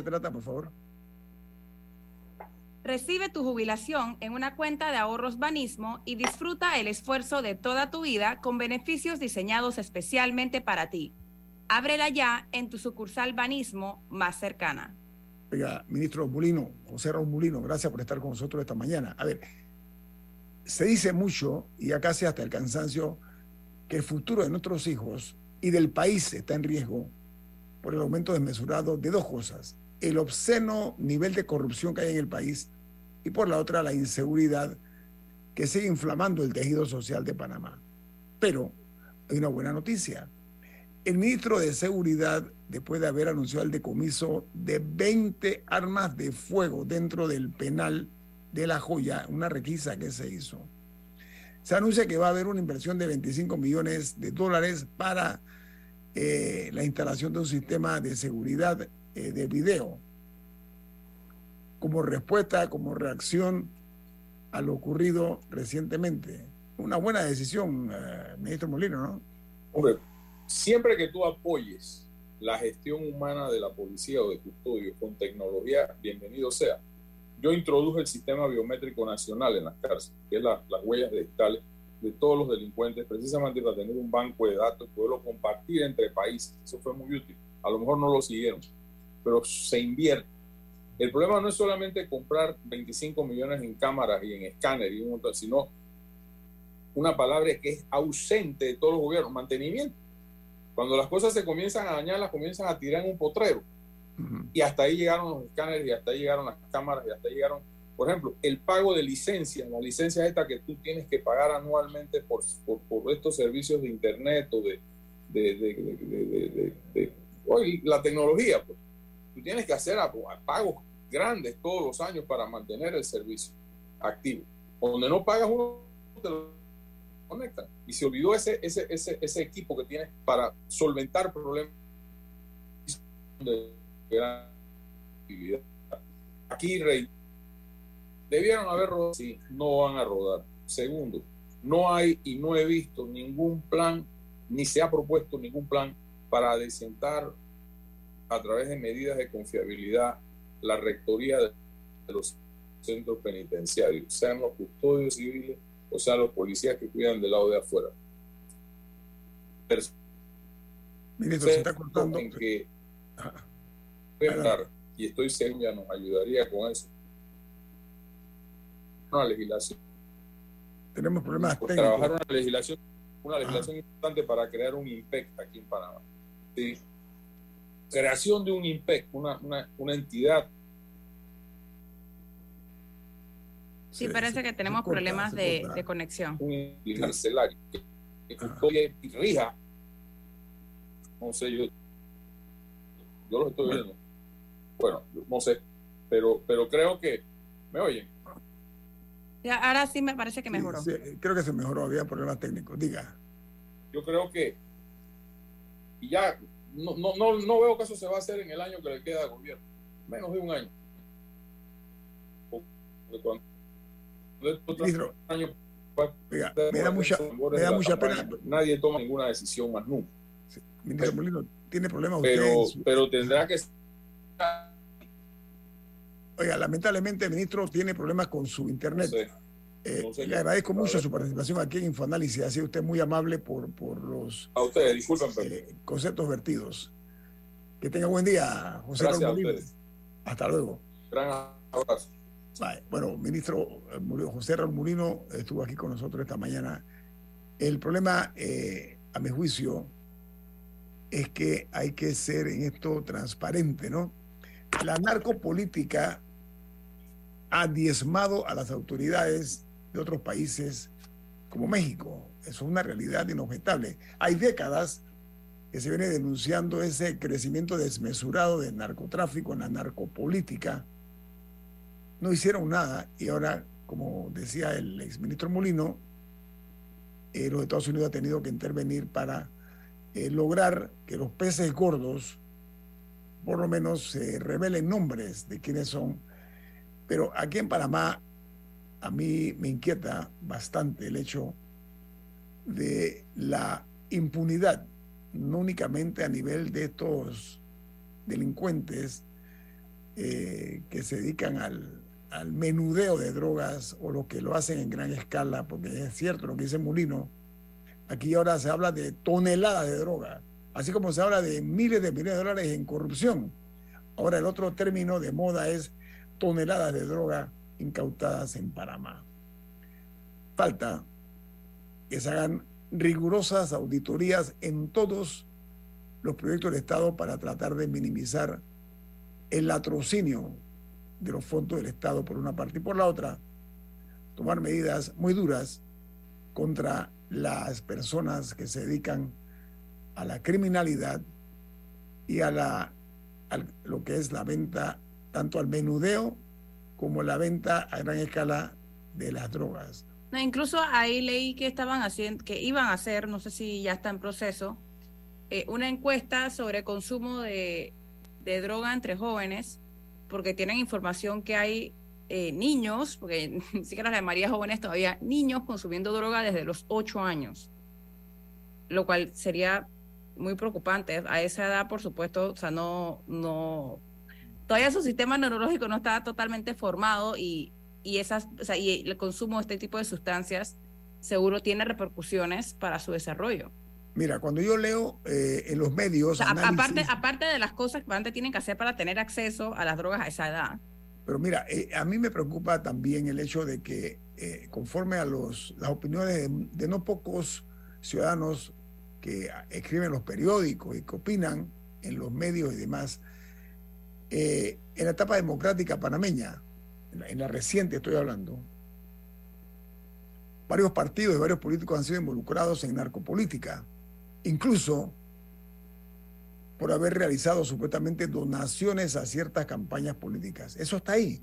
Trata, por favor? Recibe tu jubilación en una cuenta de ahorros Banismo y disfruta el esfuerzo de toda tu vida con beneficios diseñados especialmente para ti. Ábrela ya en tu sucursal Banismo más cercana. Oiga, ministro Mulino, José Raúl Mulino, gracias por estar con nosotros esta mañana. A ver, se dice mucho, y acá se hasta el cansancio, que el futuro de nuestros hijos y del país está en riesgo por el aumento desmesurado de dos cosas. El obsceno nivel de corrupción que hay en el país y por la otra la inseguridad que sigue inflamando el tejido social de Panamá. Pero hay una buena noticia. El ministro de Seguridad, después de haber anunciado el decomiso de 20 armas de fuego dentro del penal de La Joya, una requisa que se hizo, se anuncia que va a haber una inversión de 25 millones de dólares para eh, la instalación de un sistema de seguridad eh, de video como respuesta, como reacción a lo ocurrido recientemente. Una buena decisión, eh, ministro Molino, ¿no? Hombre, siempre que tú apoyes la gestión humana de la policía o de custodio con tecnología, bienvenido sea. Yo introduje el sistema biométrico nacional en las cárceles, que es la- las huellas digitales de todos los delincuentes, precisamente para tener un banco de datos poderlo compartir entre países. Eso fue muy útil. A lo mejor no lo siguieron, pero se invierte. El problema no es solamente comprar 25 millones en cámaras y en escáner y un montón, sino una palabra que es ausente de todos los gobiernos, mantenimiento. Cuando las cosas se comienzan a dañar, las comienzan a tirar en un potrero. Y hasta ahí llegaron los escáneres y hasta ahí llegaron las cámaras y hasta ahí llegaron, por ejemplo, el pago de licencia, la licencia esta que tú tienes que pagar anualmente por, por, por estos servicios de internet o de, de, de, de- oye, la tecnología, pues. Tú tienes que hacer pagos grandes todos los años para mantener el servicio activo. Donde no pagas uno, te lo conectan. Y se olvidó ese, ese, ese, ese equipo que tienes para solventar problemas de actividad. Aquí, Rey, debieron haber rodado, sí, no van a rodar. Segundo, No hay y no he visto ningún plan, ni se ha propuesto ningún plan para desentar a través de medidas de confiabilidad la rectoría de los centros penitenciarios, sean los custodios civiles o sean los policías que cuidan del lado de afuera. Ministro, se está cortando. En que y estoy seguro que nos ayudaría con eso. Una legislación. Tenemos problemas técnicos. Trabajar una legislación, una legislación importante para crear un IMPEC aquí en Panamá. ¿Sí? Creación de un IMPEC, una, una, una entidad Sí, parece que tenemos problemas de, de, conexión. Un carcelario que y rija. No sé, yo, yo lo estoy viendo. Bueno, no sé, pero, pero creo que me oyen. Ya, ahora sí me parece que mejoró. Sí, creo que se mejoró, había problemas técnicos. Diga. Yo creo que y ya no, no, no, no veo que eso se va a hacer en el año que le queda de gobierno, menos de un año. Cuando Ministro, me da mucha, me da mucha pena. Nadie toma ninguna decisión más nunca. Ministro Molino, tiene problemas pero, Pero tendrá que... Oiga, lamentablemente ministro tiene problemas con su internet. Eh, le agradezco mucho su participación aquí en Infoanálisis. Ha sido usted muy amable por, por los a ustedes, disculpen, eh, conceptos vertidos. Que tenga buen día, José Gracias Hasta luego. Gran abrazo. Bueno, ministro eh, José Raúl Mulino estuvo aquí con nosotros esta mañana. El problema, eh, a mi juicio, es que hay que ser en esto transparente, ¿no? La narcopolítica ha diezmado a las autoridades de otros países como México. Eso es una realidad inobjetable. Hay décadas que se viene denunciando ese crecimiento desmesurado del narcotráfico en la narcopolítica no hicieron nada y ahora, como decía el exministro Molino, eh, los Estados Unidos ha tenido que intervenir para eh, lograr que los peces gordos por lo menos se revelen nombres de quiénes son. Pero aquí en Panamá a mí me inquieta bastante el hecho de la impunidad, no únicamente a nivel de estos delincuentes eh, que se dedican al, al menudeo de drogas o lo que lo hacen en gran escala, porque es cierto lo que dice Molino, aquí ahora se habla de toneladas de droga, así como se habla de miles de millones de dólares en corrupción. Ahora el otro término de moda es toneladas de droga incautadas en Panamá. Falta que se hagan rigurosas auditorías en todos los proyectos del Estado para tratar de minimizar el latrocinio de los fondos del Estado por una parte y por la otra, tomar medidas muy duras contra las personas que se dedican a la criminalidad y a la lo que es la venta tanto al menudeo como la venta a gran escala de las drogas. Incluso ahí leí que estaban haciendo, que iban a hacer, no sé si ya está en proceso, eh, una encuesta sobre consumo de, droga entre jóvenes porque tienen información que hay eh, niños, porque (laughs) ni siquiera las de María jóvenes todavía, niños consumiendo droga desde los 8 años, lo cual sería muy preocupante. A esa edad, por supuesto, o sea, no, no, todavía su sistema neurológico no está totalmente formado y, y, esas, o sea, y el consumo de este tipo de sustancias seguro tiene repercusiones para su desarrollo. Mira, cuando yo leo eh, en los medios. aparte, aparte de las cosas que antes tienen que hacer para tener acceso a las drogas a esa edad. Pero mira, eh, a mí me preocupa también el hecho de que, eh, conforme a los, las opiniones de, no pocos ciudadanos que escriben los periódicos y que opinan en los medios y demás, en la etapa democrática panameña, en la reciente estoy hablando, varios partidos y varios políticos han sido involucrados en narcopolítica incluso por haber realizado supuestamente donaciones a ciertas campañas políticas. Eso está ahí.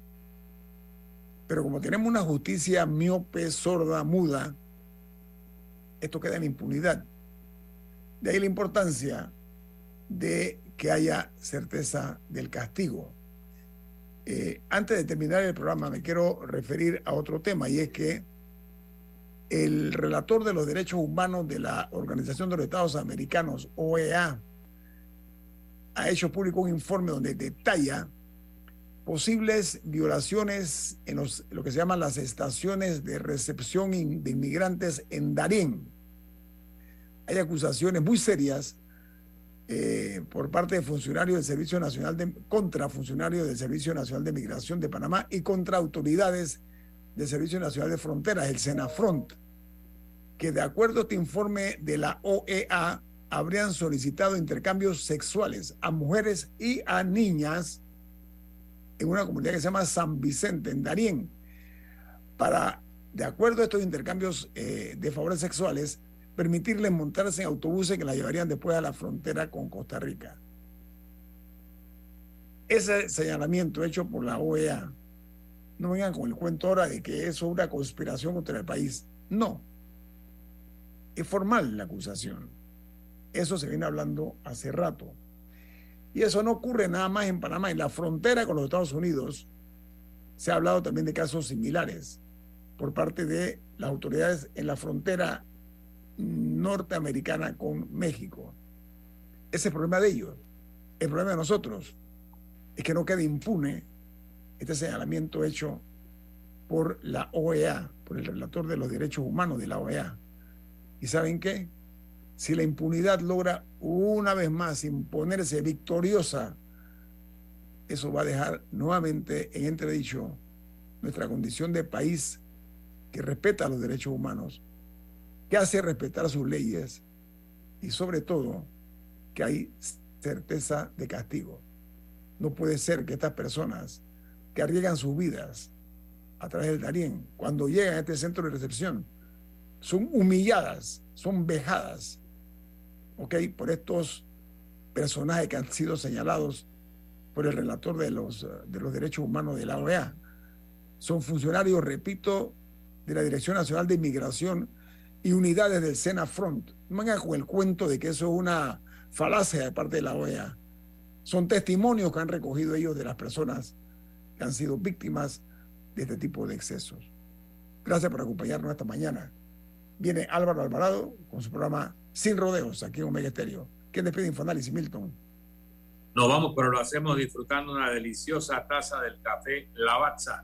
Pero como tenemos una justicia miope, sorda, muda, esto queda en impunidad. De ahí la importancia de que haya certeza del castigo. Eh, antes de terminar el programa, me quiero referir a otro tema y es que el relator de los derechos humanos de la Organización de los Estados Americanos, OEA, ha hecho público un informe donde detalla posibles violaciones en los, lo que se llaman las estaciones de recepción de inmigrantes en Darién. Hay acusaciones muy serias eh, por parte de funcionarios del Servicio Nacional de, contra funcionarios del Servicio Nacional de Migración de Panamá y contra autoridades del Servicio Nacional de Fronteras, el SENAFRONT, que de acuerdo a este informe de la OEA habrían solicitado intercambios sexuales a mujeres y a niñas en una comunidad que se llama San Vicente, en Darién, para, de acuerdo a estos intercambios eh, de favores sexuales, permitirles montarse en autobuses que la llevarían después a la frontera con Costa Rica. Ese señalamiento hecho por la OEA, no vengan con el cuento ahora de que eso es una conspiración contra el país. No. Es formal la acusación. Eso se viene hablando hace rato. Y eso no ocurre nada más en Panamá. En la frontera con los Estados Unidos se ha hablado también de casos similares por parte de las autoridades en la frontera norteamericana con México. Ese es el problema de ellos. El problema de nosotros es que no quede impune este señalamiento hecho por la OEA, por el relator de los derechos humanos de la OEA. ¿Y saben qué? Si la impunidad logra una vez más imponerse victoriosa, eso va a dejar nuevamente en entredicho nuestra condición de país que respeta los derechos humanos, que hace respetar sus leyes y sobre todo que hay certeza de castigo. No puede ser que estas personas que arriesgan sus vidas a través del Darién, cuando llegan a este centro de recepción, son humilladas, son vejadas, ¿ok? Por estos personajes que han sido señalados por el relator de los, de los derechos humanos de la OEA. Son funcionarios, repito, de la Dirección Nacional de Inmigración y unidades del Sena Front. No vengan con el cuento de que eso es una falacia de parte de la OEA. Son testimonios que han recogido ellos de las personas que han sido víctimas de este tipo de excesos. Gracias por acompañarnos esta mañana. Viene Álvaro Alvarado con su programa Sin Rodeos aquí en Omega Estéreo. ¿Quién despide Infoanálisis, Milton? Nos vamos, pero lo hacemos disfrutando una deliciosa taza del café Lavazza.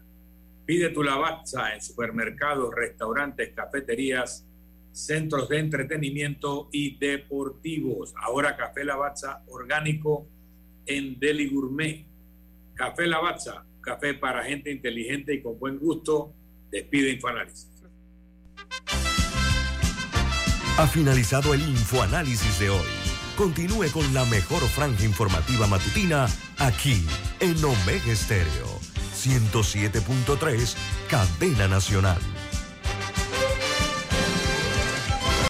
Pide tu Lavazza en supermercados, restaurantes, cafeterías, centros de entretenimiento y deportivos. Ahora Café Lavazza orgánico en Deli Gourmet. Café Lavazza, café para gente inteligente y con buen gusto. Despide Infoanálisis. Ha finalizado el Infoanálisis de hoy. Continúe con la mejor franja informativa matutina aquí en Omega Estéreo 107.3, Cadena Nacional.